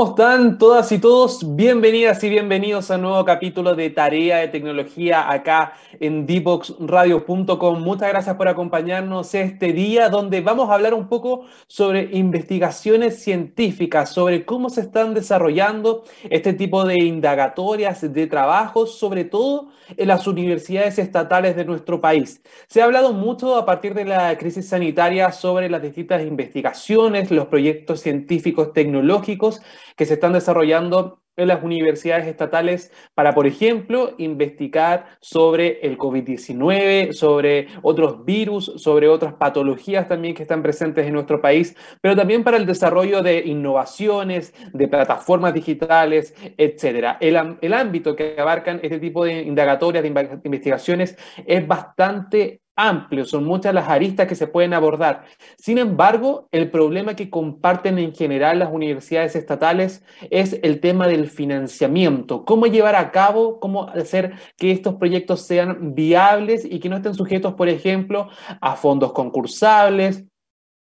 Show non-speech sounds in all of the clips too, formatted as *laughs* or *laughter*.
¿Cómo están todas y todos? Bienvenidas y bienvenidos a un nuevo capítulo de Tarea de Tecnología acá en dboxradio.com. Muchas gracias por acompañarnos este día donde vamos a hablar un poco sobre investigaciones científicas, sobre cómo se están desarrollando este tipo de indagatorias, de trabajos, sobre todo en las universidades estatales de nuestro país. Se ha hablado mucho a partir de la crisis sanitaria sobre las distintas investigaciones, los proyectos científicos tecnológicos que se están desarrollando en las universidades estatales para, por ejemplo, investigar sobre el COVID-19, sobre otros virus, sobre otras patologías también que están presentes en nuestro país, pero también para el desarrollo de innovaciones, de plataformas digitales, etc. El, el ámbito que abarcan este tipo de indagatorias, de investigaciones, es bastante amplio, son muchas las aristas que se pueden abordar. Sin embargo, el problema que comparten en general las universidades estatales es el tema del financiamiento, cómo llevar a cabo, cómo hacer que estos proyectos sean viables y que no estén sujetos, por ejemplo, a fondos concursables,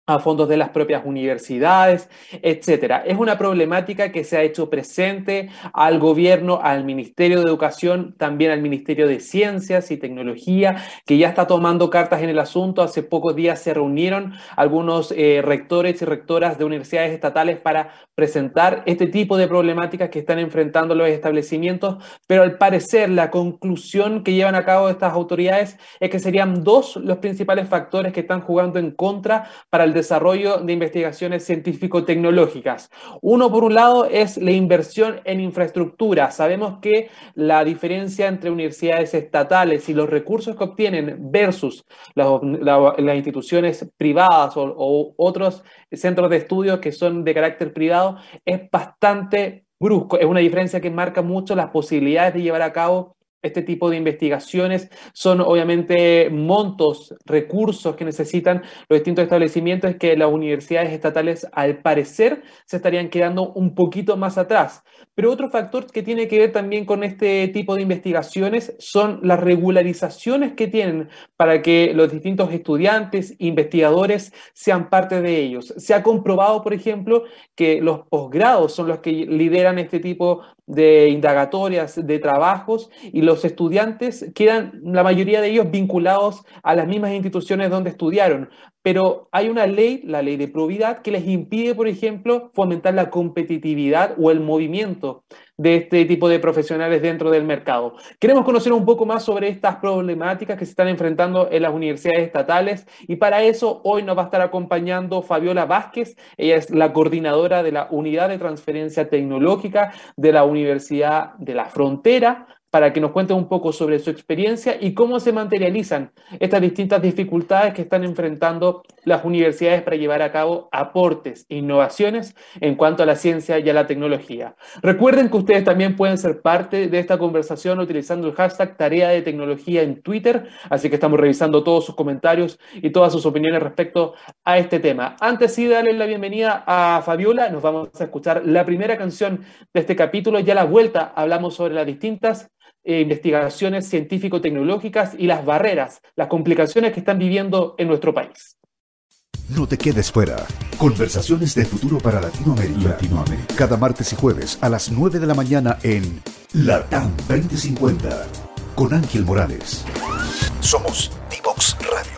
a fondos de las propias universidades, etcétera. Es una problemática que se ha hecho presente al gobierno, al Ministerio de Educación, también al Ministerio de Ciencias y Tecnología, que ya está tomando cartas en el asunto. Hace pocos días se reunieron algunos eh, rectores y rectoras de universidades estatales para presentar este tipo de problemáticas que están enfrentando los establecimientos, pero al parecer la conclusión que llevan a cabo estas autoridades es que serían dos los principales factores que están jugando en contra para el desarrollo de investigaciones científico-tecnológicas. Uno, por un lado, es la inversión en infraestructura. Sabemos que la diferencia entre universidades estatales y los recursos que obtienen versus las, instituciones privadas o, o otros centros de estudio que son de carácter privado es bastante brusco. Es una diferencia que marca mucho las posibilidades de llevar a cabo este tipo de investigaciones son obviamente montos, recursos que necesitan los distintos establecimientos que las universidades estatales al parecer se estarían quedando un poquito más atrás. Pero otro factor que tiene que ver también con este tipo de investigaciones son las regularizaciones que tienen para que los distintos estudiantes, investigadores sean parte de ellos. Se ha comprobado, por ejemplo, que los posgrados son los que lideran este tipo de indagatorias, de trabajos, y los estudiantes quedan, la mayoría de ellos, vinculados a las mismas instituciones donde estudiaron pero hay una ley, la ley de probidad, que les impide, por ejemplo, fomentar la competitividad o el movimiento de este tipo de profesionales dentro del mercado. Queremos conocer un poco más sobre estas problemáticas que se están enfrentando en las universidades estatales y para eso hoy nos va a estar acompañando Fabiola Vázquez. Ella es la coordinadora de la Unidad de Transferencia Tecnológica de la Universidad de la Frontera para que nos cuente un poco sobre su experiencia y cómo se materializan estas distintas dificultades que están enfrentando las universidades para llevar a cabo aportes e innovaciones en cuanto a la ciencia y a la tecnología. Recuerden que ustedes también pueden ser parte de esta conversación utilizando el hashtag Tarea de Tecnología en Twitter, así que estamos revisando todos sus comentarios y todas sus opiniones respecto a este tema. Antes sí darle la bienvenida a Fabiola, nos vamos a escuchar la primera canción de este capítulo y a la vuelta hablamos sobre las distintas eh, investigaciones científico-tecnológicas y las barreras, las complicaciones que están viviendo en nuestro país. No te quedes fuera. Conversaciones de futuro para Latinoamérica. Latinoamérica. Cada martes y jueves a las 9 de la mañana en Latam 2050 con Ángel Morales. Somos divoxradio.com.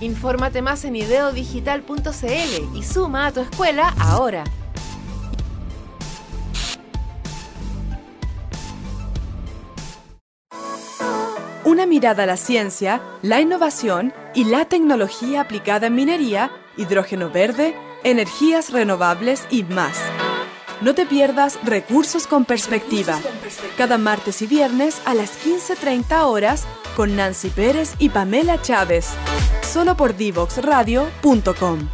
Infórmate más en ideodigital.cl y suma a tu escuela ahora. Una mirada a la ciencia, la innovación y la tecnología aplicada en minería, hidrógeno verde, energías renovables y más. No te pierdas Recursos con Perspectiva. Cada martes y viernes a las 15.30 horas con Nancy Pérez y Pamela Chávez. Solo por divoxradio.com.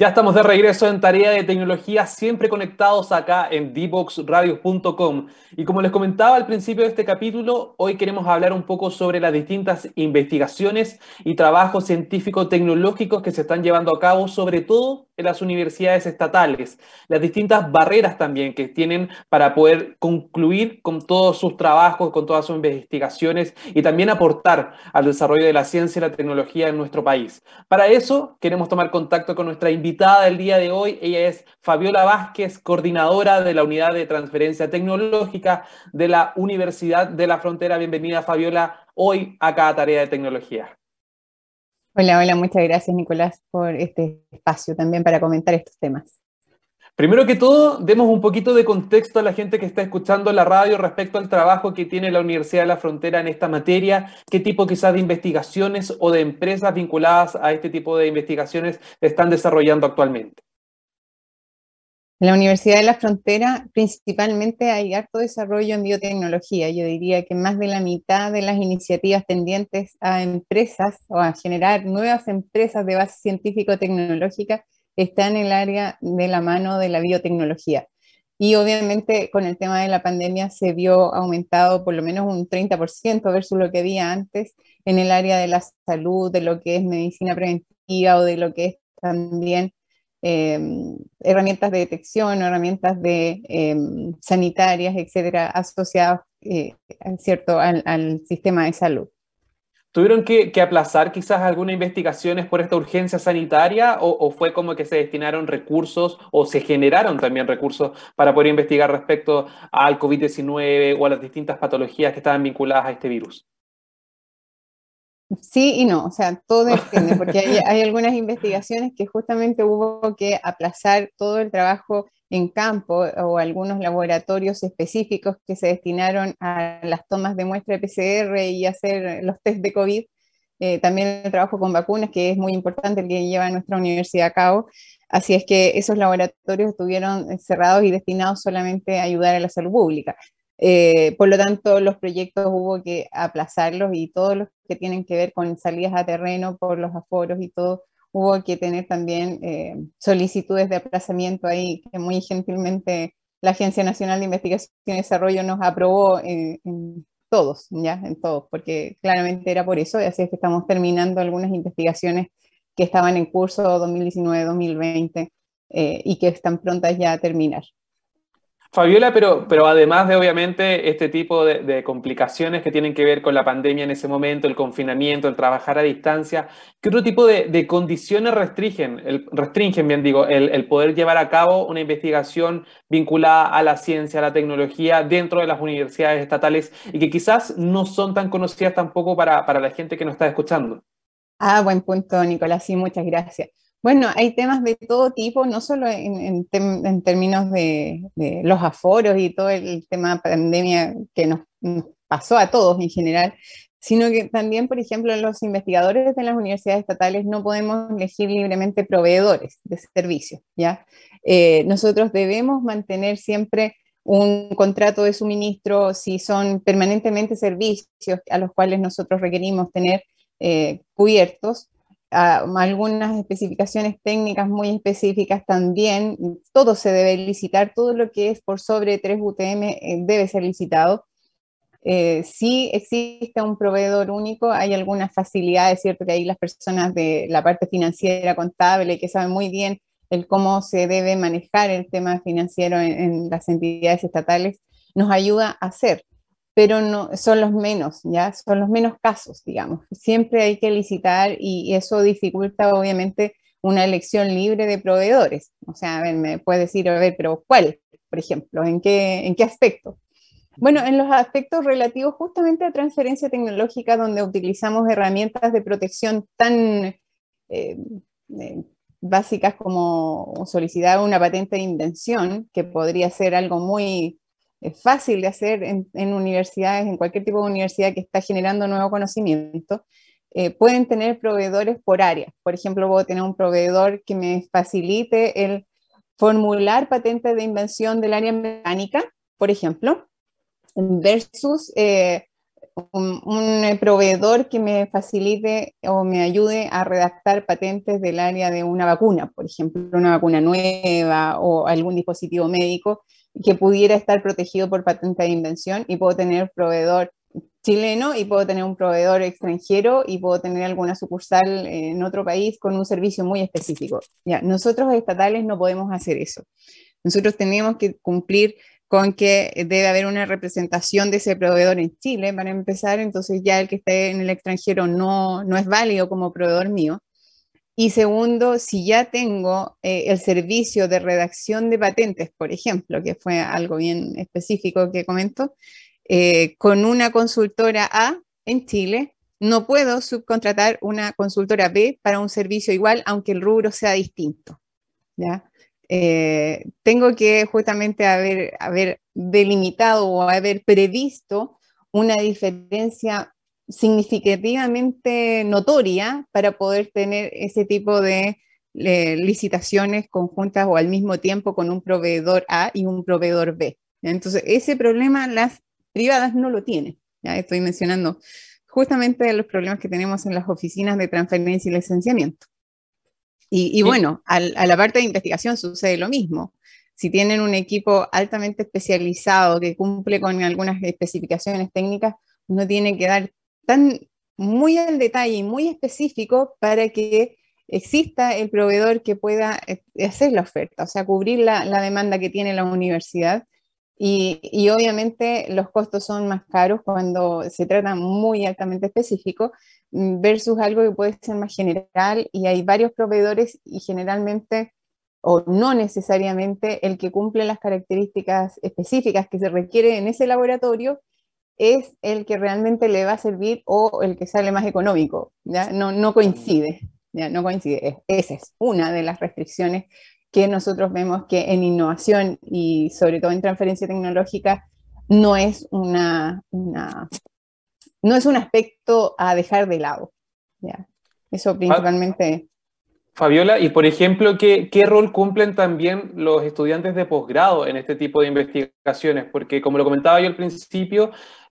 Ya estamos de regreso en Tarea de Tecnología, siempre conectados acá en dboxradio.com. Y como les comentaba al principio de este capítulo, hoy queremos hablar un poco sobre las distintas investigaciones y trabajos científico-tecnológicos que se están llevando a cabo, sobre todo en las universidades estatales, las distintas barreras también que tienen para poder concluir con todos sus trabajos, con todas sus investigaciones y también aportar al desarrollo de la ciencia y la tecnología en nuestro país. Para eso queremos tomar contacto con nuestra invitada del día de hoy. Ella es Fabiola Vázquez, coordinadora de la Unidad de Transferencia Tecnológica de la Universidad de la Frontera. Bienvenida, Fabiola, hoy a Tarea de Tecnología. Hola, hola, muchas gracias, Nicolás, por este espacio también para comentar estos temas. Primero que todo, demos un poquito de contexto a la gente que está escuchando la radio respecto al trabajo que tiene la Universidad de la Frontera en esta materia, qué tipo quizás de investigaciones o de empresas vinculadas a este tipo de investigaciones están desarrollando actualmente. En la Universidad de la Frontera principalmente hay harto desarrollo en biotecnología. Yo diría que más de la mitad de las iniciativas tendientes a empresas o a generar nuevas empresas de base científico-tecnológica está en el área de la mano de la biotecnología. Y obviamente con el tema de la pandemia se vio aumentado por lo menos un 30% versus lo que había antes en el área de la salud, de lo que es medicina preventiva o de lo que es también em, herramientas de detección o herramientas de, em, sanitarias, etcétera, asociadas eh, ¿cierto? al sistema de salud. ¿Tuvieron que, aplazar quizás algunas investigaciones por esta urgencia sanitaria o, fue como que se destinaron recursos o se generaron también recursos para poder investigar respecto al COVID-19 o a las distintas patologías que estaban vinculadas a este virus? Sí y no, o sea, todo *laughs* depende, porque hay, hay, algunas investigaciones que justamente hubo que aplazar todo el trabajo en campo o algunos laboratorios específicos que se destinaron a las tomas de muestra de PCR y hacer los test de COVID. Eh, también el trabajo con vacunas, que es muy importante el que lleva nuestra universidad a cabo. Así es que esos laboratorios estuvieron cerrados y destinados solamente a ayudar a la salud pública. Eh, por lo tanto, los proyectos hubo que aplazarlos y todos los que tienen que ver con salidas a terreno por los aforos y todo, hubo que tener también eh, solicitudes de aplazamiento ahí, que muy gentilmente la Agencia Nacional de Investigación y Desarrollo nos aprobó en, todos, ya, en todos, porque claramente era por eso, y así es que estamos terminando algunas investigaciones que estaban en curso 2019-2020 eh, y que están prontas ya a terminar. Fabiola, pero, pero además de obviamente este tipo de, complicaciones que tienen que ver con la pandemia en ese momento, el confinamiento, el trabajar a distancia, ¿qué otro tipo de, condiciones restringen, el, restringen bien digo, el, poder llevar a cabo una investigación vinculada a la ciencia, a la tecnología dentro de las universidades estatales y que quizás no son tan conocidas tampoco para, para la gente que nos está escuchando? Ah, buen punto, Nicolás, sí, muchas gracias. Bueno, hay temas de todo tipo, no solo en, términos de, los aforos y todo el tema pandemia que nos, pasó a todos en general, sino que también, por ejemplo, los investigadores de las universidades estatales no podemos elegir libremente proveedores de servicios, ¿ya? Eh, nosotros debemos mantener siempre un contrato de suministro si son permanentemente servicios a los cuales nosotros requerimos tener eh, cubiertos algunas especificaciones técnicas muy específicas también. Todo se debe licitar, todo lo que es por sobre 3 UTM eh, debe ser licitado. Eh, si existe un proveedor único, hay algunas facilidades, ¿cierto? Que ahí las personas de la parte financiera, contable, que saben muy bien el cómo se debe manejar el tema financiero en las entidades estatales, nos ayuda a hacer pero no, son los menos, ¿ya? Son los menos casos, digamos. Siempre hay que licitar y eso dificulta obviamente una elección libre de proveedores. O sea, a ver, me puede decir, a ver, pero ¿cuál, por ejemplo? ¿En qué, en qué aspecto? Bueno, en los aspectos relativos justamente a transferencia tecnológica, donde utilizamos herramientas de protección tan eh, eh, básicas como solicitar una patente de invención, que podría ser algo muy es fácil de hacer en, universidades, en cualquier tipo de universidad que está generando nuevo conocimiento. eh, pueden tener proveedores por área. Por ejemplo, puedo tener un proveedor que me facilite el formular patentes de invención del área mecánica, por ejemplo, versus eh, un, proveedor que me facilite o me ayude a redactar patentes del área de una vacuna, por ejemplo, una vacuna nueva o algún dispositivo médico que pudiera estar protegido por patente de invención y puedo tener proveedor chileno y puedo tener un proveedor extranjero y puedo tener alguna sucursal en otro país con un servicio muy específico. Ya, nosotros estatales no podemos hacer eso. Nosotros tenemos que cumplir con que debe haber una representación de ese proveedor en Chile para empezar, entonces ya el que esté en el extranjero no, no es válido como proveedor mío. Y segundo, si ya tengo eh, el servicio de redacción de patentes, por ejemplo, que fue algo bien específico que comento, eh, con una consultora A en Chile, no puedo subcontratar una consultora B para un servicio igual, aunque el rubro sea distinto. ¿ya? Eh, tengo que justamente haber, haber delimitado o haber previsto una diferencia significativamente notoria para poder tener ese tipo de eh, licitaciones conjuntas o al mismo tiempo con un proveedor A y un proveedor B. Entonces, ese problema las privadas no lo tienen. Ya estoy mencionando justamente los problemas que tenemos en las oficinas de transferencia y licenciamiento. Y, bueno, a la parte de investigación sucede lo mismo. Si tienen un equipo altamente especializado que cumple con algunas especificaciones técnicas, uno tiene que dar tan muy al detalle y muy específico para que exista el proveedor que pueda eh, hacer la oferta, o sea, cubrir la, la demanda que tiene la universidad. Y, y, obviamente los costos son más caros cuando se trata muy altamente específico, Mm, versus algo que puede ser más general y hay varios proveedores y generalmente o no necesariamente el que cumple las características específicas que se requiere en ese laboratorio es el que realmente le va a servir o el que sale más económico, ¿ya? No, no coincide, ¿ya? No coincide. Esa es una de las restricciones que nosotros vemos que en innovación y sobre todo en transferencia tecnológica no es una, una no es un aspecto a dejar de lado. ¿ya? Eso principalmente. Fabiola, y por ejemplo, ¿qué, ¿qué, rol cumplen también los estudiantes de posgrado en este tipo de investigaciones? Porque como lo comentaba yo al principio,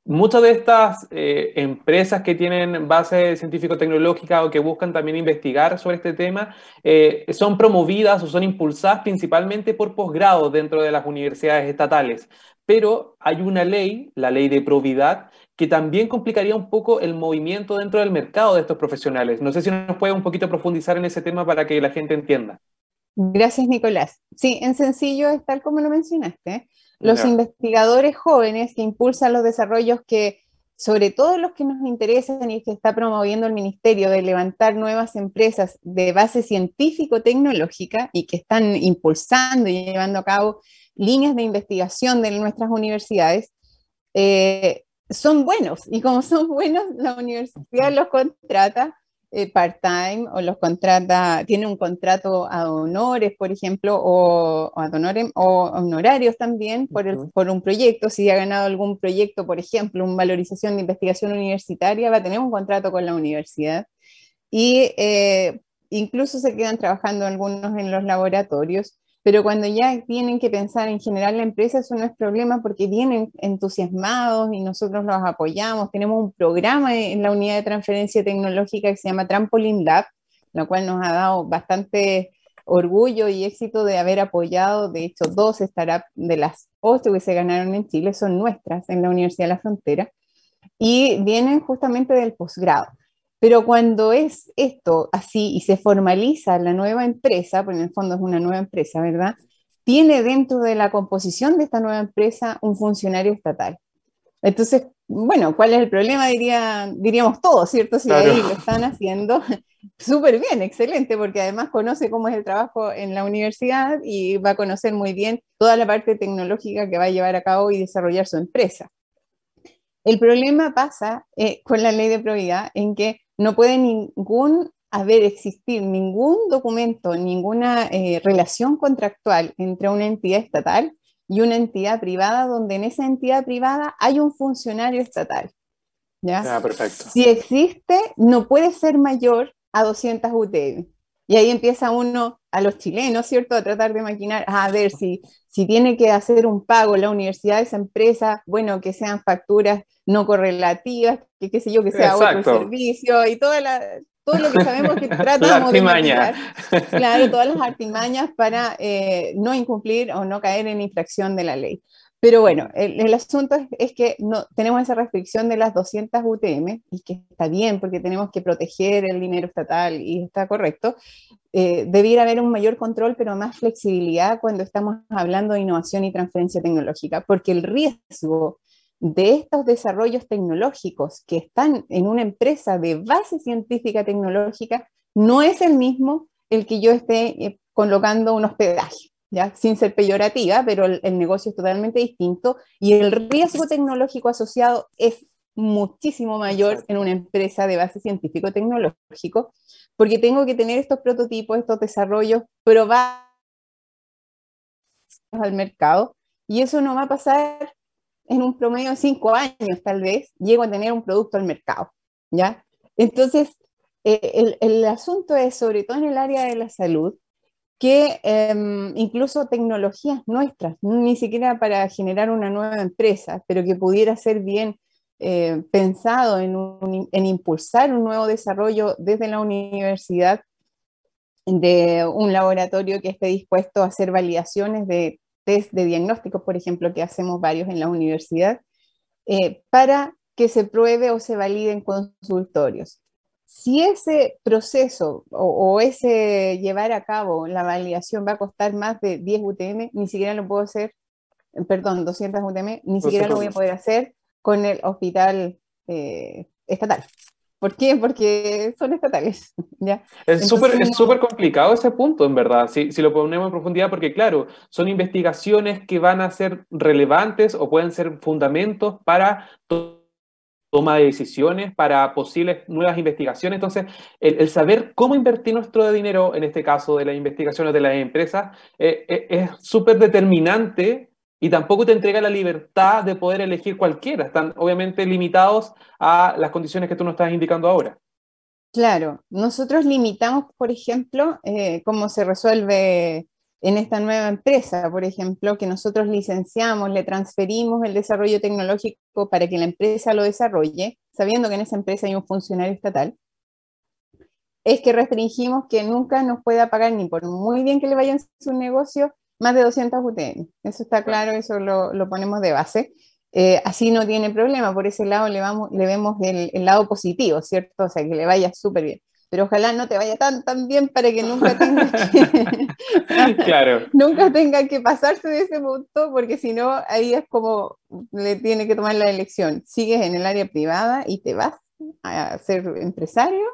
muchas de estas eh, empresas que tienen base científico-tecnológica o que buscan también investigar sobre este tema, eh, son promovidas o son impulsadas principalmente por posgrados dentro de las universidades estatales. Pero hay una ley, la ley de probidad, que también complicaría un poco el movimiento dentro del mercado de estos profesionales. No sé si nos puede un poquito profundizar en ese tema para que la gente entienda. Gracias, Nicolás. Sí, en sencillo es tal como lo mencionaste. Los investigadores jóvenes que impulsan los desarrollos que, sobre todo los que nos interesan y que está promoviendo el Ministerio de levantar nuevas empresas de base científico-tecnológica y que están impulsando y llevando a cabo líneas de investigación de nuestras universidades, eh, son buenos. Y como son buenos, la universidad los contrata eh, part-time o los contrata, tiene un contrato a honores, por ejemplo, o, a o honorarios también por, el, por un proyecto. Si ha ganado algún proyecto, por ejemplo, una valorización de investigación universitaria, va a tener un contrato con la universidad. Y eh, incluso se quedan trabajando algunos en los laboratorios pero cuando ya tienen que pensar en general la empresa, eso no es problema porque vienen entusiasmados y nosotros los apoyamos. Tenemos un programa en la unidad de transferencia tecnológica que se llama Trampoline Lab, lo cual nos ha dado bastante orgullo y éxito de haber apoyado. De hecho, dos startups de las ocho que se ganaron en Chile son nuestras en la Universidad de la Frontera y vienen justamente del posgrado. Pero cuando es esto así y se formaliza la nueva empresa, porque en el fondo es una nueva empresa, ¿verdad? Tiene dentro de la composición de esta nueva empresa un funcionario estatal. Entonces, bueno, ¿cuál es el problema? Diría, diríamos todos, ¿cierto? Si ahí lo están haciendo *laughs* súper bien, excelente, porque además conoce cómo es el trabajo en la universidad y va a conocer muy bien toda la parte tecnológica que va a llevar a cabo y desarrollar su empresa. El problema pasa eh, con la ley de probidad en que no puede ningún haber existir ningún documento, ninguna eh, relación contractual entre una entidad estatal y una entidad privada donde en esa entidad privada hay un funcionario estatal. ¿ya? Ah, perfecto. Si existe, no puede ser mayor a 200 UTM. Y ahí empieza uno, a los chilenos, ¿cierto?, a tratar de maquinar, a ver si, si tiene que hacer un pago la universidad, esa empresa, bueno, que sean facturas no correlativas, que qué sé yo, que sea otro servicio y toda la, todo lo que sabemos que *laughs* tratamos de maquinar. Claro, todas las *laughs* artimañas para eh, no incumplir o no caer en infracción de la ley. Pero bueno, el, asunto es, que no, tenemos esa restricción de las 200 UTM, y que está bien porque tenemos que proteger el dinero estatal y está correcto. Eh, debiera haber un mayor control, pero más flexibilidad cuando estamos hablando de innovación y transferencia tecnológica, porque el riesgo de estos desarrollos tecnológicos que están en una empresa de base científica tecnológica no es el mismo el que yo esté eh, colocando un hospedaje. ¿Ya? sin ser peyorativa, pero el, negocio es totalmente distinto y el riesgo tecnológico asociado es muchísimo mayor en una empresa de base científico-tecnológico, porque tengo que tener estos prototipos, estos desarrollos probados al mercado, y eso no va a pasar en un promedio de cinco años, tal vez, llego a tener un producto al mercado, ¿ya? Entonces, eh, el, el asunto es, sobre todo en el área de la salud, que em, incluso tecnologías nuestras, ni siquiera para generar una nueva empresa, pero que pudiera ser bien eh, pensado en, impulsar un nuevo desarrollo desde la universidad de un laboratorio que esté dispuesto a hacer validaciones de test de diagnósticos, por ejemplo, que hacemos varios en la universidad, eh, para que se pruebe o se valide en consultorios si ese proceso o, ese llevar a cabo la validación va a costar más de 10 UTM, ni siquiera lo puedo hacer, perdón, 200 UTM, ni siquiera lo voy a poder hacer con el hospital eh, estatal. ¿Por qué? Porque son estatales. *laughs* ¿ya? Es súper complicado ese punto, en verdad, si, si, lo ponemos en profundidad, porque claro, son investigaciones que van a ser relevantes o pueden ser fundamentos para toma de decisiones para posibles nuevas investigaciones. Entonces, el, saber cómo invertir nuestro dinero, en este caso de las investigaciones de las empresas, eh, eh, es súper determinante y tampoco te entrega la libertad de poder elegir cualquiera. Están obviamente limitados a las condiciones que tú nos estás indicando ahora. Claro, nosotros limitamos, por ejemplo, eh, cómo se resuelve en esta nueva empresa, por ejemplo, que nosotros licenciamos, le transferimos el desarrollo tecnológico para que la empresa lo desarrolle, sabiendo que en esa empresa hay un funcionario estatal, es que restringimos que nunca nos pueda pagar ni por muy bien que le vaya en su negocio más de 200 UTM. Eso está claro, eso lo, lo ponemos de base. Eh, así no tiene problema, por ese lado le, vamos, le vemos el, el lado positivo, ¿cierto? O sea, que le vaya súper bien pero ojalá no te vaya tan, tan bien para que nunca tenga *laughs* que, *laughs* claro. nunca tenga que pasarse de ese punto, porque si no, ahí es como le tiene que tomar la elección. Sigues en el área privada y te vas a ser empresario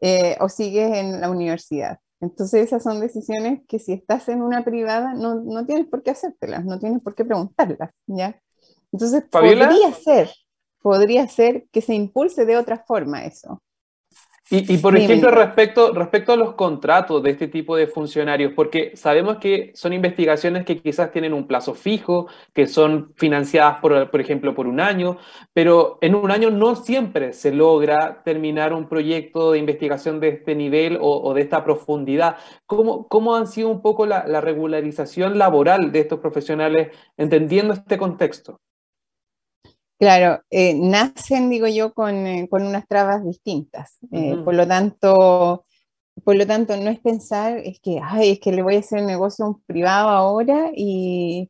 eh, o sigues en la universidad. Entonces esas son decisiones que si estás en una privada no, no tienes por qué hacértelas, no tienes por qué preguntarlas, ¿ya? Entonces podría ser, podría ser que se impulse de otra forma eso. Y, por ejemplo, respecto, respecto a los contratos de este tipo de funcionarios, porque sabemos que son investigaciones que quizás tienen un plazo fijo, que son financiadas, por, por ejemplo, por un año, pero en un año no siempre se logra terminar un proyecto de investigación de este nivel o, de esta profundidad. ¿Cómo, ¿Cómo han sido un poco la, la regularización laboral de estos profesionales entendiendo este contexto? Claro, eh, nacen, digo yo, con, eh, unas trabas distintas. Eh, por, lo tanto, por lo tanto, no es pensar, es que, ay, es que le voy a hacer el negocio a un privado ahora y,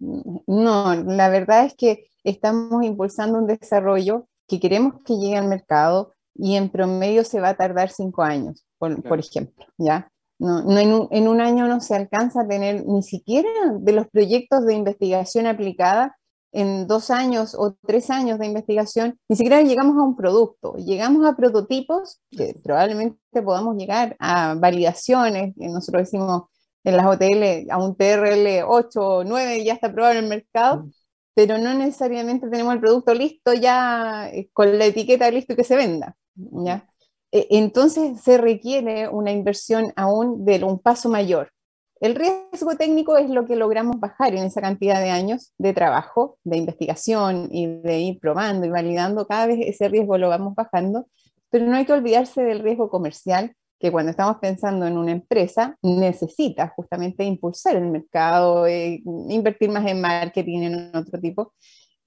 no, la verdad es que estamos impulsando un desarrollo que queremos que llegue al mercado y en promedio se va a tardar cinco años, por, ejemplo, ¿ya? No, en, un, en un año no se alcanza a tener ni siquiera de los proyectos de investigación aplicada en dos años o tres años de investigación, ni siquiera llegamos a un producto, llegamos a prototipos que probablemente podamos llegar a validaciones, que nosotros decimos en las OTL, a un TRL 8 o 9 ya está probado en el mercado, pero no necesariamente tenemos el producto listo ya eh, con la etiqueta listo y que se venda. ¿ya? E, entonces se requiere una inversión aún de un paso mayor. El riesgo técnico es lo que logramos bajar en esa cantidad de años de trabajo, de investigación y de ir probando y validando. Cada vez ese riesgo lo vamos bajando, pero no hay que olvidarse del riesgo comercial, que cuando estamos pensando en una empresa necesita justamente impulsar el mercado, eh, invertir más en marketing, en otro tipo.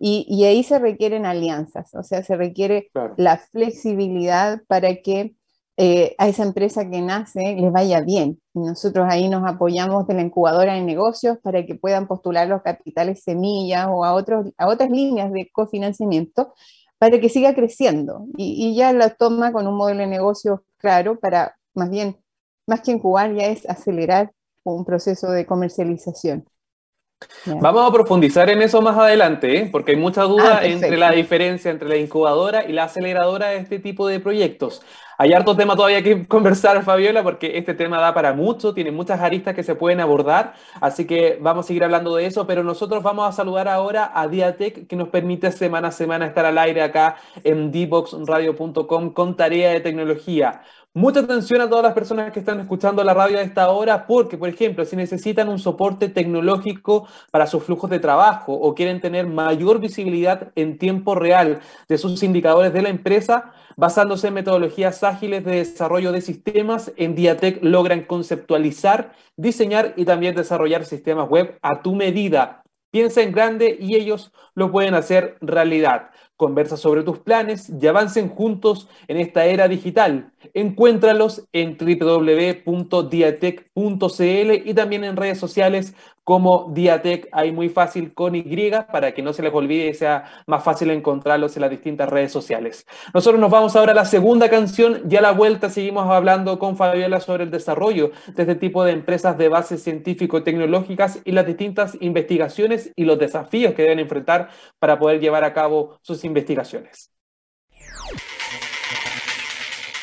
Y, ahí se requieren alianzas, o sea, se requiere la flexibilidad para que eh, a esa empresa que nace les vaya bien. Nosotros ahí nos apoyamos de la incubadora de negocios para que puedan postular los capitales semillas o a, otros, a otras líneas de cofinanciamiento para que siga creciendo. Y, y ya la toma con un modelo de negocio claro para, más bien, más que incubar, ya es acelerar un proceso de comercialización. Vamos a profundizar en eso más adelante, ¿eh? porque hay mucha duda ah, entre la diferencia entre la incubadora y la aceleradora de este tipo de proyectos. Hay harto tema todavía que *laughs* conversar, Fabiola, porque este tema da para mucho, tiene muchas aristas que se pueden abordar, así que vamos a seguir hablando de eso, pero nosotros vamos a saludar ahora a Diatec, que nos permite semana a semana estar al aire acá en dboxradio.com con tarea de tecnología. Mucha atención a todas las personas que están escuchando la radio a esta hora, porque, por ejemplo, si necesitan un soporte tecnológico para sus flujos de trabajo o quieren tener mayor visibilidad en tiempo real de sus indicadores de la empresa, basándose en metodologías ágiles de desarrollo de sistemas, en Diatec logran conceptualizar, diseñar y también desarrollar sistemas web a tu medida. Piensa en grande y ellos lo pueden hacer realidad. Conversa sobre tus planes y avancen juntos en esta era digital. Encuéntralos en www.diatec.cl y también en redes sociales como Diatec, ahí muy fácil con Y, para que no se les olvide y sea más fácil encontrarlos en las distintas redes sociales. Nosotros nos vamos ahora a la segunda canción y a la vuelta seguimos hablando con Fabiola sobre el desarrollo de este tipo de empresas de base científico-tecnológicas y las distintas investigaciones y los desafíos que deben enfrentar para poder llevar a cabo sus investigaciones.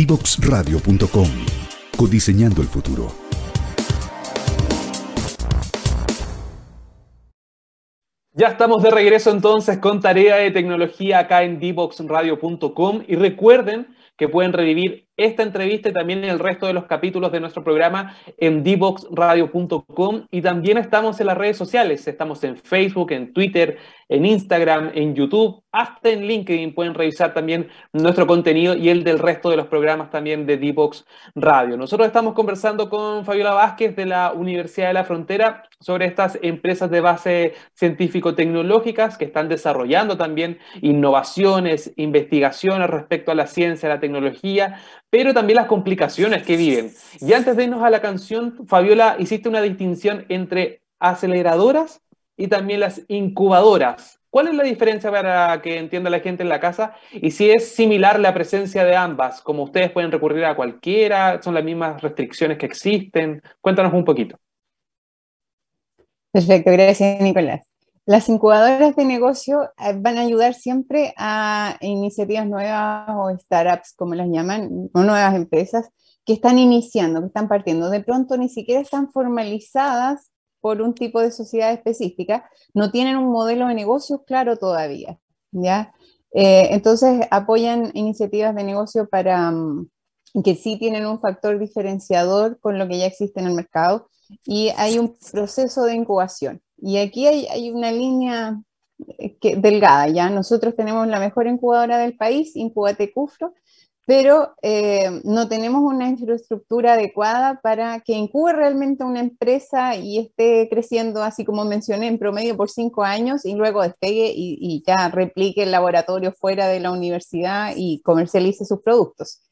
Divoxradio.com. Codiseñando el futuro. Ya estamos de regreso entonces con tarea de tecnología acá en divoxradio.com y recuerden que pueden revivir esta entrevista y también el resto de los capítulos de nuestro programa en dboxradio.com y también estamos en las redes sociales, estamos en Facebook, en Twitter, en Instagram, en YouTube, hasta en LinkedIn pueden revisar también nuestro contenido y el del resto de los programas también de Dbox Radio. Nosotros estamos conversando con Fabiola Vázquez de la Universidad de la Frontera sobre estas empresas de base científico-tecnológicas que están desarrollando también innovaciones, investigaciones respecto a la ciencia, la tecnología, pero también las complicaciones que viven. Y antes de irnos a la canción, Fabiola, hiciste una distinción entre aceleradoras y también las incubadoras. ¿Cuál es la diferencia para que entienda la gente en la casa? Y si es similar la presencia de ambas, como ustedes pueden recurrir a cualquiera, son las mismas restricciones que existen. Cuéntanos un poquito. Perfecto, gracias Nicolás. Las incubadoras de negocio eh, van a ayudar siempre a iniciativas nuevas o startups, como las llaman, o nuevas empresas que están iniciando, que están partiendo. De pronto ni siquiera están formalizadas por un tipo de sociedad específica, no tienen un modelo de negocio claro todavía, ¿ya? Eh, entonces apoyan iniciativas de negocio para mm, que sí tienen un factor diferenciador con lo que ya existe en el mercado y hay un proceso de incubación. Y aquí hay, una línea eh, que, delgada, ¿ya? Nosotros tenemos la mejor incubadora del país, Incubate Cufro, pero eh, no tenemos una infraestructura adecuada para que incube realmente una empresa y esté creciendo, así como mencioné, en promedio por cinco años y luego despegue y, ya replique el laboratorio fuera de la universidad y comercialice sus productos.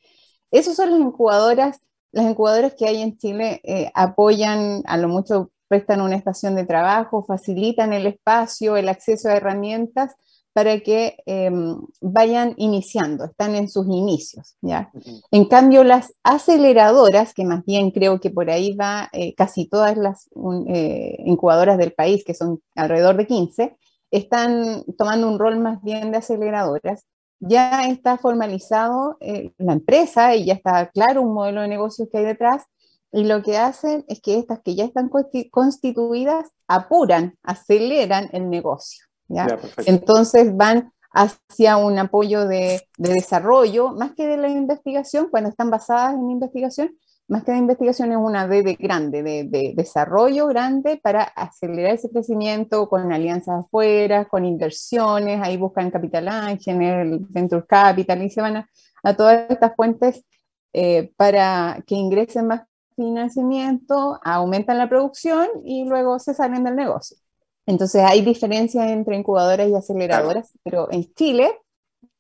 Esas son las incubadoras. Las incubadoras que hay en Chile eh, apoyan a lo mucho prestan una estación de trabajo, facilitan el espacio, el acceso a herramientas para que em, vayan iniciando, están en sus inicios. ¿ya? En cambio, las aceleradoras, que más bien creo que por ahí va eh, casi todas las eh, incubadoras del país, que son alrededor de 15, están tomando un rol más bien de aceleradoras. Ya está formalizado eh, la empresa y ya está claro un modelo de negocio que hay detrás, y lo que hacen es que estas que ya están constituidas apuran, aceleran el negocio. ¿ya? Entonces van hacia un apoyo de, desarrollo, más que de la investigación, cuando están basadas en investigación, más que de investigación es una D de grande, de, desarrollo grande para acelerar ese crecimiento con alianzas afuera, con inversiones, ahí buscan Capital Ángel, Venture Capital y se van a, todas estas fuentes eh, para que ingresen más financiamiento, aumentan la producción y luego se salen del negocio. Entonces hay diferencias entre incubadoras y aceleradoras, pero en Chile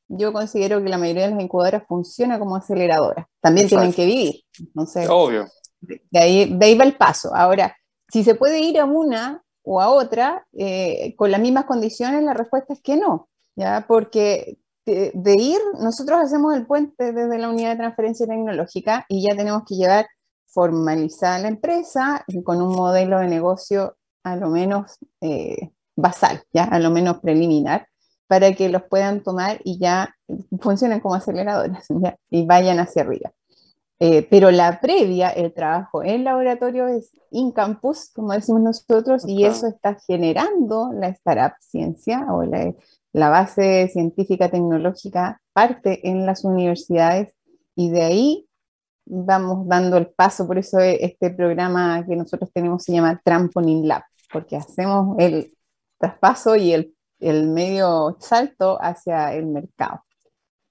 yo considero que la mayoría de las incubadoras funciona como aceleradoras. También tienen que vivir. Entonces, Obvio. De ahí, de ahí va el paso. Ahora, si se puede ir a una o a otra eh, con las mismas condiciones, la respuesta es que no, ¿ya? Porque de, de, ir, nosotros hacemos el puente desde la unidad de transferencia tecnológica y ya tenemos que llevar formalizar la empresa con un modelo de negocio a lo menos eh, basal, ya a lo menos preliminar, para que los puedan tomar y ya funcionen como aceleradoras *laughs* y vayan hacia arriba. Eh, pero la previa, el trabajo en laboratorio es in campus, como decimos nosotros, y eso está generando la startup ciencia o la, la base científica tecnológica parte en las universidades y de ahí vamos dando el paso, por eso este programa que nosotros tenemos se llama Trampoline Lab, porque hacemos el traspaso y el, el medio salto hacia el mercado.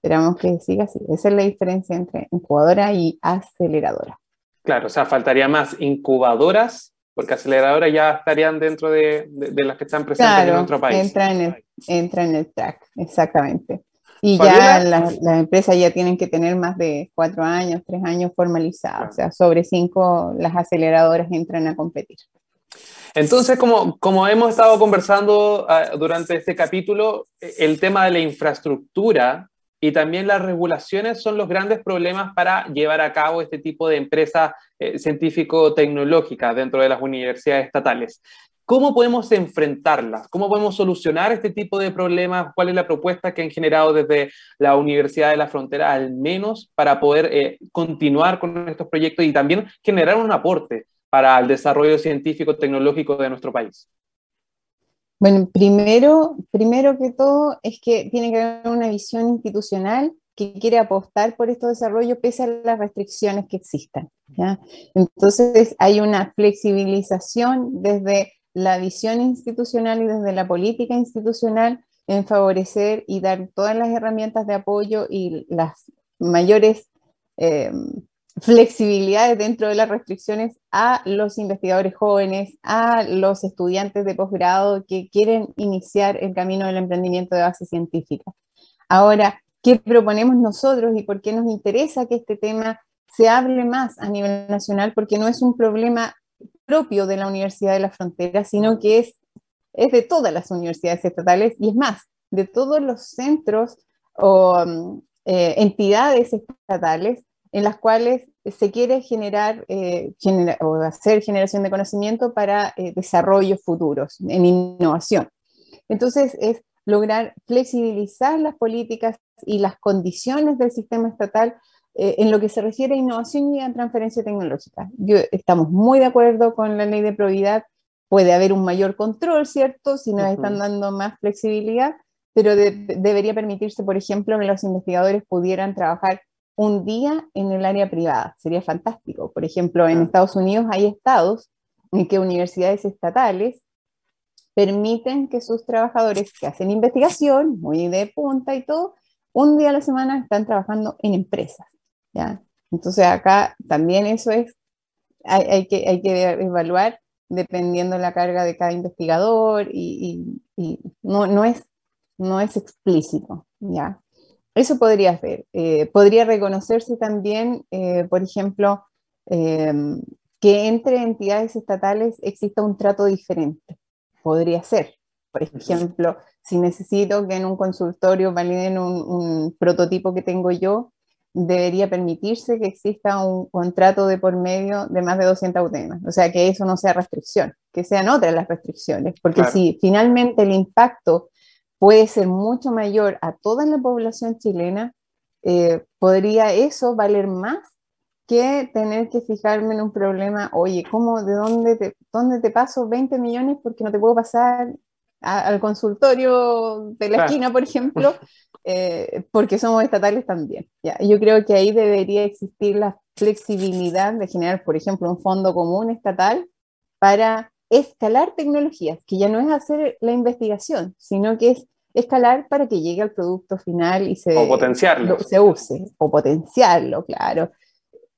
Esperamos que siga así. Esa es la diferencia entre incubadora y aceleradora. Claro, o sea, faltaría más incubadoras, porque aceleradoras ya estarían dentro de, de, las que están presentes en nuestro país. Entra en, el, entra en el track, exactamente. Y ya las empresas ya tienen que tener más de cuatro años, tres años formalizados. O sea, sobre cinco las aceleradoras entran a competir. Entonces, como, como hemos estado conversando ah, durante este capítulo, e, el tema de la infraestructura y también las regulaciones son los grandes problemas para llevar a cabo este tipo de empresas eh, científico-tecnológicas dentro de las universidades estatales. ¿Cómo podemos enfrentarlas? ¿Cómo podemos solucionar este tipo de problemas? ¿Cuál es la propuesta que han generado desde la Universidad de la Frontera, al menos para poder eh, continuar con estos proyectos y también generar un aporte para el desarrollo científico tecnológico de nuestro país? Bueno, primero, primero que todo es que tiene que haber una visión institucional que quiere apostar por estos desarrollos pese a las restricciones que existan. Entonces hay una flexibilización desde la visión institucional y desde la política institucional en favorecer y dar todas las herramientas de apoyo y las mayores eh, flexibilidades dentro de las restricciones a los investigadores jóvenes, a los estudiantes de posgrado que quieren iniciar el camino del emprendimiento de base científica. Ahora, ¿qué proponemos nosotros y por qué nos interesa que este tema se hable más a nivel nacional? Porque no es un problema propio de la Universidad de la Frontera, sino que es, es de todas las universidades estatales y es más, de todos los centros o mm, eh, entidades estatales en las cuales se quiere generar eh, o hacer generación de conocimiento para eh, desarrollos futuros en innovación. Entonces, es lograr flexibilizar las políticas y las condiciones del sistema estatal eh, en lo que se refiere a innovación y a transferencia tecnológica. Yo, estamos muy de acuerdo con la ley de probidad. Puede haber un mayor control, ¿cierto? Si nos están dando más flexibilidad, pero debería permitirse, por ejemplo, que los investigadores pudieran trabajar un día en el área privada. Sería fantástico. Por ejemplo, en Estados Unidos hay estados en que universidades estatales permiten que sus trabajadores que hacen investigación, muy de punta y todo, un día a la semana están trabajando en empresas. ¿Ya? Entonces acá también eso es, hay, que, hay que evaluar dependiendo la carga de cada investigador y, no, no, es, no es explícito. ¿ya? Eso podría ser. Eh, podría reconocerse también, eh, por ejemplo, em, que entre entidades estatales exista un trato diferente. Podría ser. Por ejemplo, si necesito que en un consultorio validen un, prototipo que tengo yo, debería permitirse que exista un contrato de por medio de más de 200 UTM. O sea, que eso no sea restricción, que sean otras las restricciones. Porque si finalmente el impacto puede ser mucho mayor a toda la población chilena, eh, podría eso valer más que tener que fijarme en un problema, oye, ¿cómo, de dónde te, dónde te paso 20 millones porque no te puedo pasar al consultorio de la esquina, por ejemplo, *laughs* eh, porque somos estatales también. ¿ya? Yo creo que ahí debería existir la flexibilidad de generar, por ejemplo, un fondo común estatal para escalar tecnologías, que ya no es hacer la investigación, sino que es escalar para que llegue al producto final y se, o potenciarlo. se use, o potenciarlo, claro.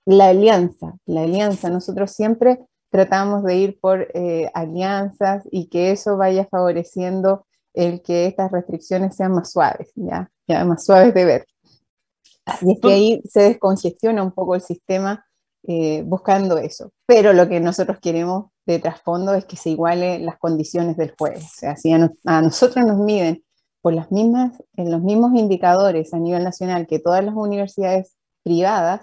La alianza, la alianza, nosotros siempre tratamos de ir por eh, alianzas y que eso vaya favoreciendo el que estas restricciones sean más suaves, ya, ya más suaves de ver. Y es que ahí se descongestiona un poco el sistema eh, buscando eso. Pero lo que nosotros queremos de trasfondo es que se igualen las condiciones del juego. O sea, si a, nosotros nos miden por las mismas, en los mismos indicadores a nivel nacional que todas las universidades privadas,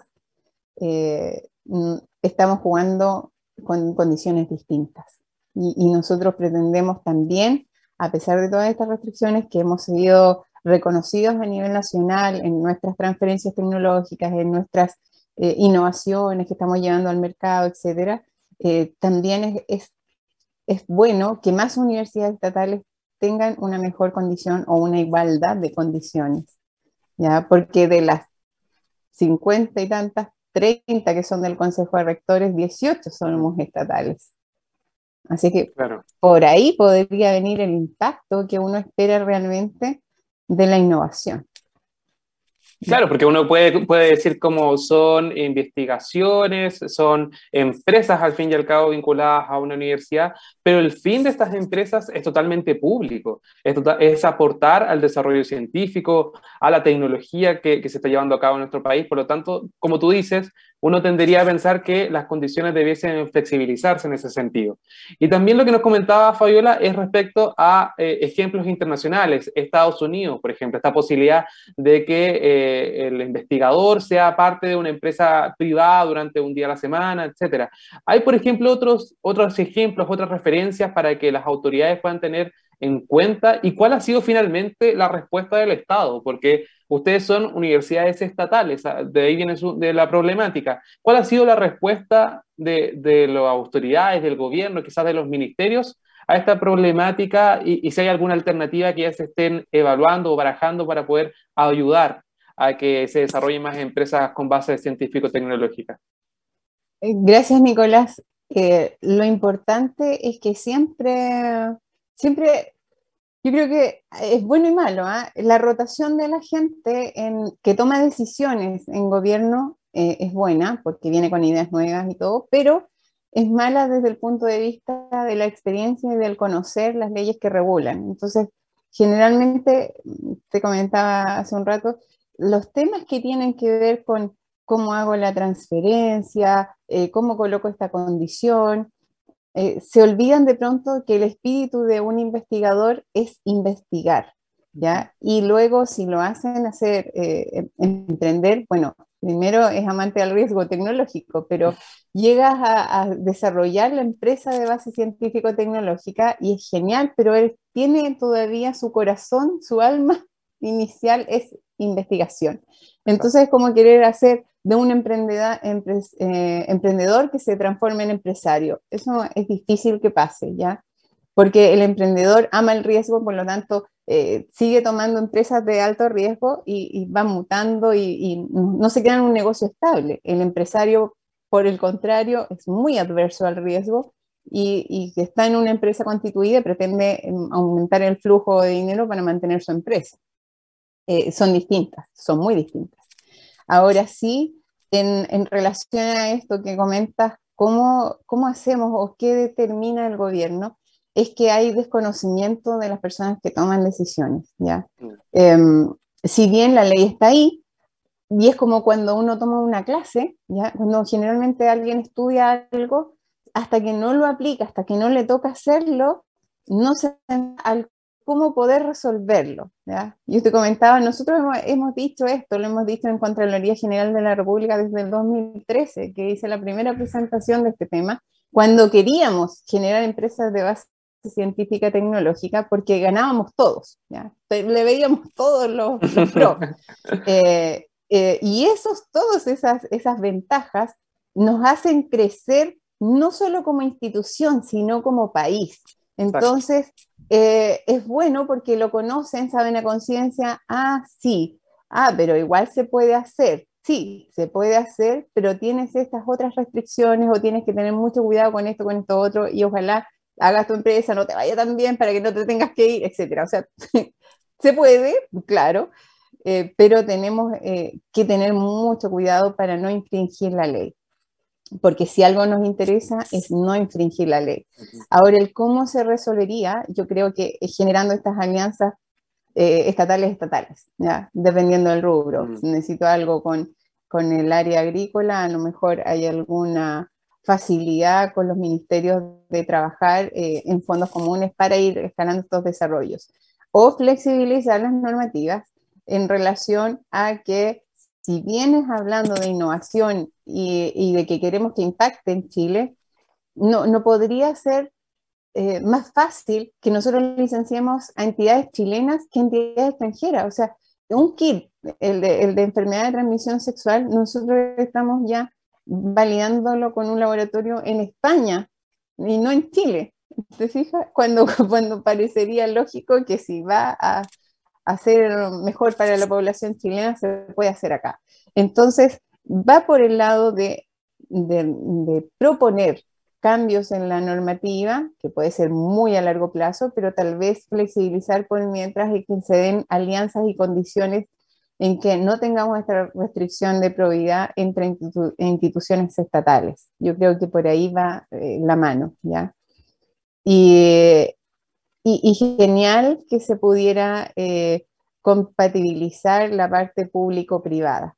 eh, mm, estamos jugando con condiciones distintas. Y, nosotros pretendemos también, a pesar de todas estas restricciones que hemos sido reconocidos a nivel nacional en nuestras transferencias tecnológicas, en nuestras eh, innovaciones que estamos llevando al mercado, etcétera, eh, también es, es, bueno que más universidades estatales tengan una mejor condición o una igualdad de condiciones, ¿ya? Porque de las 50 y tantas, 30 que son del Consejo de Rectores, 18 somos estatales. Así que por ahí podría venir el impacto que uno espera realmente de la innovación. Claro, porque uno puede, puede decir cómo son investigaciones, son empresas al fin y al cabo vinculadas a una universidad, pero el fin de estas empresas es totalmente público, es, tota-, es aportar al desarrollo científico, a la tecnología que, que, se está llevando a cabo en nuestro país. Por lo tanto, como tú dices, uno tendería a pensar que las condiciones debiesen flexibilizarse en ese sentido. Y también lo que nos comentaba Fabiola es respecto a eh, ejemplos internacionales, Estados Unidos, por ejemplo, esta posibilidad de que eh, el investigador sea parte de una empresa privada durante un día a la semana, etc. Hay, por ejemplo, otros, otros ejemplos, otras referencias para que las autoridades puedan tener en cuenta y cuál ha sido finalmente la respuesta del Estado, porque ustedes son universidades estatales, de ahí viene de la problemática. ¿Cuál ha sido la respuesta de, de las autoridades, del gobierno, quizás de los ministerios, a esta problemática y, si hay alguna alternativa que ya se estén evaluando o barajando para poder ayudar a que se desarrollen más empresas con base científico-tecnológica? Eh, gracias, Nicolás. Lo importante es que siempre, siempre, yo creo que es bueno y malo, ¿ah? la rotación de la gente en, que toma decisiones en gobierno eh, es buena porque viene con ideas nuevas y todo, pero es mala desde el punto de vista de la experiencia y del conocer las leyes que regulan. Entonces, generalmente, te comentaba hace un rato, los temas que tienen que ver con cómo hago la transferencia, eh, cómo coloco esta condición, eh, se olvidan de pronto que el espíritu de un investigador es investigar, ¿ya? Y luego si lo hacen hacer, eh, em, emprender, bueno, primero es amante del riesgo tecnológico, pero llegas a, desarrollar la empresa de base científico-tecnológica y es genial, pero él tiene todavía su corazón, su alma *laughs* inicial es investigación. Entonces es como querer hacer de un emprendedor, eh, emprendedor que se transforme en empresario. Eso es difícil que pase, ¿ya? Porque el emprendedor ama el riesgo, por lo tanto, eh, sigue tomando empresas de alto riesgo y, va mutando y, no se queda en un negocio estable. El empresario, por el contrario, es muy adverso al riesgo y, y está en una empresa constituida y pretende em, aumentar el flujo de dinero para mantener su empresa. Eh, son distintas, son muy distintas. Ahora sí, en, en relación a esto que comentas, ¿cómo, ¿cómo hacemos o qué determina el gobierno? es que hay desconocimiento de las personas que toman decisiones, ¿ya? Mm. Em, si bien la ley está ahí, y es como cuando uno toma una clase, ¿ya? Cuando generalmente alguien estudia algo, hasta que no lo aplica, hasta que no le toca hacerlo, no se al cómo poder resolverlo. ¿ya? Yo te comentaba, nosotros hemos, hemos, dicho esto, lo hemos dicho en Contraloría General de la República desde el 2013, que hice la primera presentación de este tema, cuando queríamos generar empresas de base científica tecnológica porque ganábamos todos, ¿ya? le veíamos todos los, pros. *laughs* Eh, eh, y esos, todas esas, esas ventajas nos hacen crecer no solo como institución, sino como país. Entonces, eh, es bueno porque lo conocen, saben a conciencia, ah, sí, ah, pero igual se puede hacer. Sí, se puede hacer, pero tienes estas otras restricciones o tienes que tener mucho cuidado con esto, con esto otro, y ojalá hagas tu empresa, no te vaya tan bien para que no te tengas que ir, etcétera. O sea, *laughs* se puede, claro, eh, pero tenemos eh, que tener mucho cuidado para no infringir la ley. Porque si algo nos interesa es no infringir la ley. Ahora, el cómo se resolvería, yo creo que generando estas alianzas eh, estatales, estatales, ¿ya? dependiendo del rubro. Si necesito algo con, con el área agrícola, a lo mejor hay alguna facilidad con los ministerios de trabajar eh, en fondos comunes para ir escalando estos desarrollos. O flexibilizar las normativas en relación a que si vienes hablando de innovación y, de que queremos que impacte en Chile, no, no podría ser eh, más fácil que nosotros licenciemos a entidades chilenas que entidades extranjeras. O sea, un kit, el de, el de enfermedad de transmisión sexual, nosotros estamos ya validándolo con un laboratorio en España y no en Chile. ¿Te fijas? Cuando, *laughs* cuando parecería lógico que si va a, hacer mejor para la población chilena, se puede hacer acá. Entonces, va por el lado de, de, proponer cambios en la normativa, que puede ser muy a largo plazo, pero tal vez flexibilizar por mientras y que se den alianzas y condiciones en que no tengamos esta restricción de probidad entre instituciones estatales. Yo creo que por ahí va eh, la mano, ¿ya? Y, y, genial que se pudiera eh, compatibilizar la parte público-privada.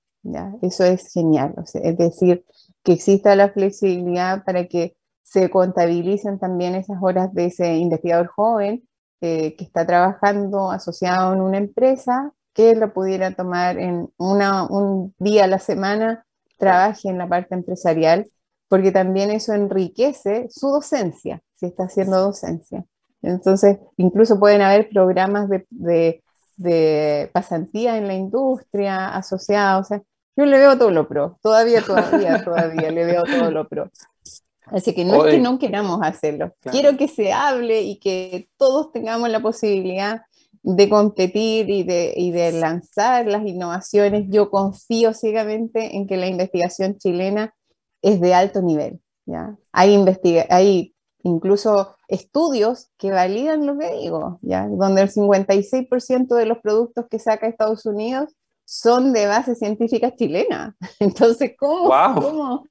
Eso es genial, es decir, que exista la flexibilidad para que se contabilicen también esas horas de ese investigador joven eh, que está trabajando asociado en una empresa que lo pudiera tomar en una, un día a la semana, trabaje en la parte empresarial, porque también eso enriquece su docencia, si está haciendo docencia. Entonces, incluso pueden haber programas de, de, de pasantía en la industria asociados. yo le veo todo lo pro, todavía, todavía, *laughs* todavía le veo todo lo pro. Así que no es que no queramos hacerlo, quiero que se hable y que todos tengamos la posibilidad de competir y de, y de lanzar las innovaciones, yo confío ciegamente en que la investigación chilena es de alto nivel. ¿ya? Hay, hay incluso estudios que validan lo que digo, ¿ya? donde el 56% de los productos que saca Estados Unidos son de base científica chilena. *laughs* Entonces, ¿cómo, ¿cómo,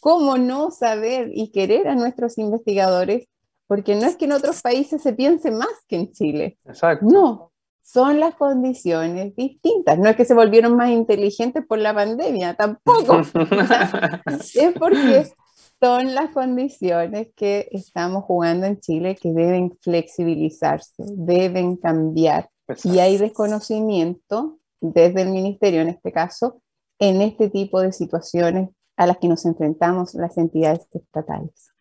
cómo no saber y querer a nuestros investigadores porque no es que en otros países se piense más que en Chile. Exacto. No, son las condiciones distintas. No es que se volvieron más inteligentes por la pandemia, tampoco. *laughs* *laughs* es porque son las condiciones que estamos jugando en Chile que deben flexibilizarse, deben cambiar. Y hay desconocimiento desde el ministerio, en este caso, en este tipo de situaciones a las que nos enfrentamos las entidades estatales.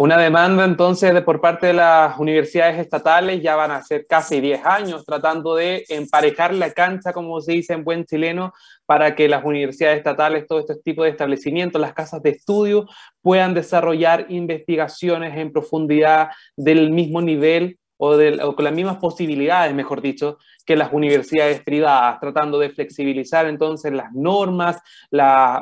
Una demanda entonces de, por parte de las universidades estatales, ya van a ser casi 10 años tratando de emparejar la cancha, como se dice en buen chileno, para que las universidades estatales, todo este tipo de establecimientos, las casas de estudio, puedan desarrollar investigaciones en profundidad del mismo nivel o, o, con las mismas posibilidades, mejor dicho, que las universidades privadas, tratando de flexibilizar entonces las normas,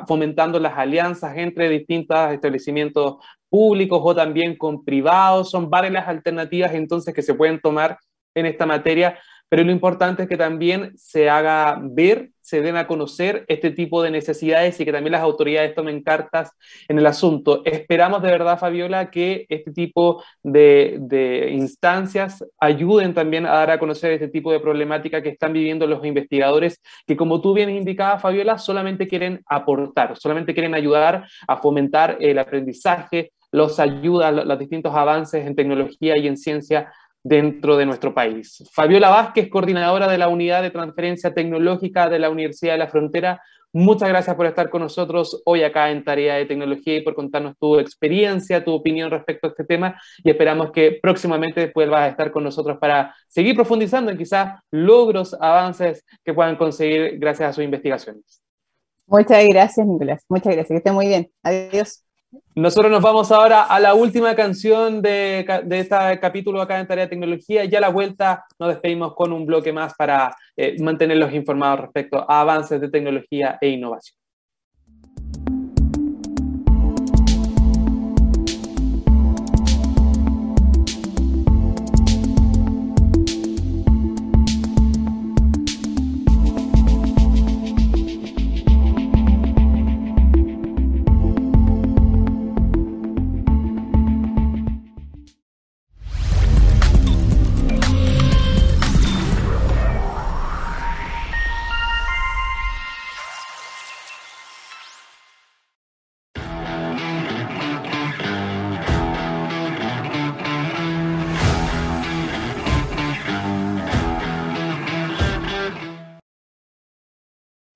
fomentando las alianzas entre distintos establecimientos públicos o también con privados. Son varias las alternativas entonces que se pueden tomar en esta materia, pero lo importante es que también se haga ver, se den a conocer este tipo de necesidades y que también las autoridades tomen cartas en el asunto. Esperamos de verdad, Fabiola, que este tipo de, instancias ayuden también a dar a conocer este tipo de problemática que están viviendo los investigadores, que como tú bien indicabas, Fabiola, solamente quieren aportar, solamente quieren ayudar a fomentar el aprendizaje, los ayuda los distintos avances en tecnología y en ciencia dentro de nuestro país. Fabiola Vázquez, coordinadora de la Unidad de Transferencia Tecnológica de la Universidad de la Frontera, muchas gracias por estar con nosotros hoy acá en Tarea de Tecnología y por contarnos tu experiencia, tu opinión respecto a este tema y esperamos que próximamente vuelvas a estar con nosotros para seguir profundizando en quizás logros, avances que puedan conseguir gracias a sus investigaciones. Muchas gracias, Nicolás. Muchas gracias. Que esté muy bien. Adiós. Nosotros nos vamos ahora a la última canción de, este capítulo acá en Tarea de Tecnología. Ya a la vuelta nos despedimos con un bloque más para eh, mantenerlos informados respecto a avances de tecnología e innovación.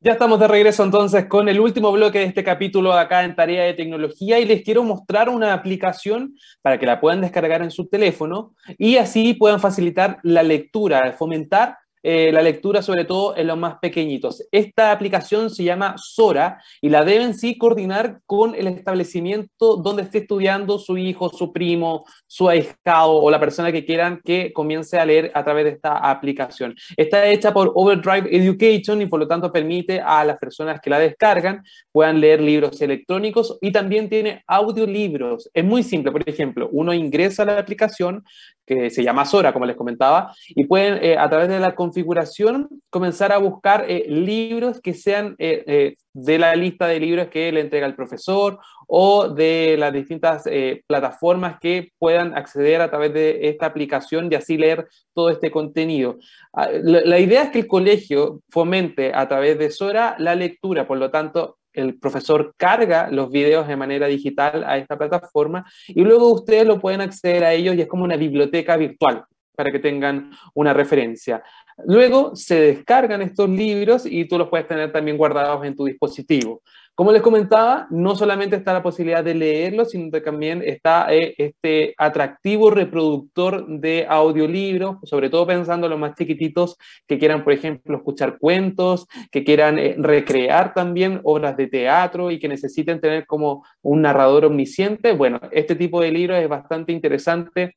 Ya estamos de regreso entonces con el último bloque de este capítulo acá en Tarea de Tecnología y les quiero mostrar una aplicación para que la puedan descargar en su teléfono y así puedan facilitar la lectura, fomentar eh, la lectura, sobre todo en los más pequeñitos. Esta aplicación se llama Sora y la deben sí coordinar con el establecimiento donde esté estudiando su hijo, su primo, su ahijado o la persona que quieran que comience a leer a través de esta aplicación. Está hecha por Overdrive Education y por lo tanto permite a las personas que la descargan puedan leer libros electrónicos y también tiene audiolibros. Es muy simple, por ejemplo, uno ingresa a la aplicación que se llama Sora, como les comentaba, y pueden eh, a través de la configuración comenzar a buscar eh, libros que sean eh, de la lista de libros que le entrega el profesor o de las distintas plataformas que puedan acceder a través de esta aplicación y así leer todo este contenido. Ah, la idea es que el colegio fomente a través de Sora la lectura, por lo tanto, el profesor carga los videos de manera digital a esta plataforma y luego ustedes lo pueden acceder a ellos y es como una biblioteca virtual para que tengan una referencia. Luego se descargan estos libros y tú los puedes tener también guardados en tu dispositivo. Como les comentaba, no solamente está la posibilidad de leerlo, sino que también está eh, este atractivo reproductor de audiolibros, sobre todo pensando en los más chiquititos que quieran, por ejemplo, escuchar cuentos, que quieran eh, recrear también obras de teatro y que necesiten tener como un narrador omnisciente. Bueno, este tipo de libros es bastante interesante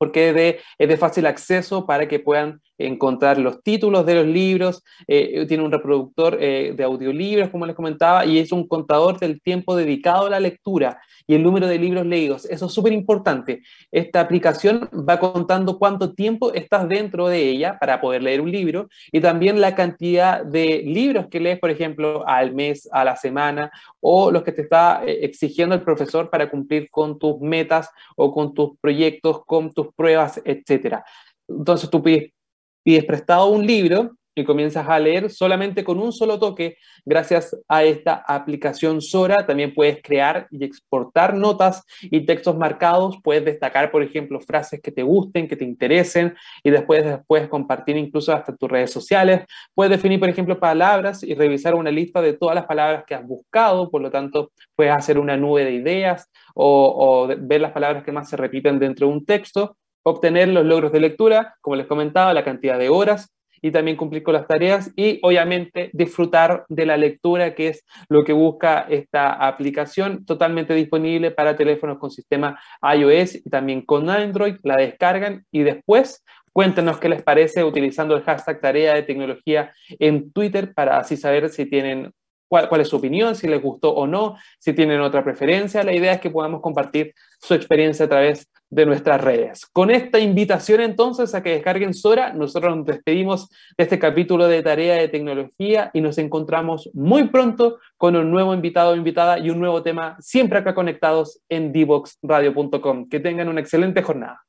porque es de, fácil acceso para que puedan encontrar los títulos de los libros, eh, tiene un reproductor eh, de audiolibros, como les comentaba, y es un contador del tiempo dedicado a la lectura y el número de libros leídos. Eso es súper importante. Esta aplicación va contando cuánto tiempo estás dentro de ella para poder leer un libro y también la cantidad de libros que lees, por ejemplo, al mes, a la semana, o los que te está eh, exigiendo el profesor para cumplir con tus metas o con tus proyectos, con tus pruebas, etcétera. Entonces tú pides pides prestado un libro y comienzas a leer solamente con un solo toque. Gracias a esta aplicación Sora también puedes crear y exportar notas y textos marcados. Puedes destacar, por ejemplo, frases que te gusten, que te interesen y después puedes compartir incluso hasta tus redes sociales. Puedes definir, por ejemplo, palabras y revisar una lista de todas las palabras que has buscado. Por lo tanto, puedes hacer una nube de ideas o ver las palabras que más se repiten dentro de un texto obtener los logros de lectura, como les comentaba, la cantidad de horas y también cumplir con las tareas y obviamente disfrutar de la lectura, que es lo que busca esta aplicación, totalmente disponible para teléfonos con sistema iOS y también con Android. La descargan y después cuéntenos qué les parece utilizando el hashtag tarea de tecnología en Twitter para así saber si tienen cuál, es su opinión, si les gustó o no, si tienen otra preferencia. La idea es que podamos compartir su experiencia a través de nuestras redes. Con esta invitación entonces a que descarguen Sora, nosotros nos despedimos de este capítulo de Tarea de Tecnología y nos encontramos muy pronto con un nuevo invitado o invitada y un nuevo tema, siempre acá conectados en divoxradio.com. Que tengan una excelente jornada.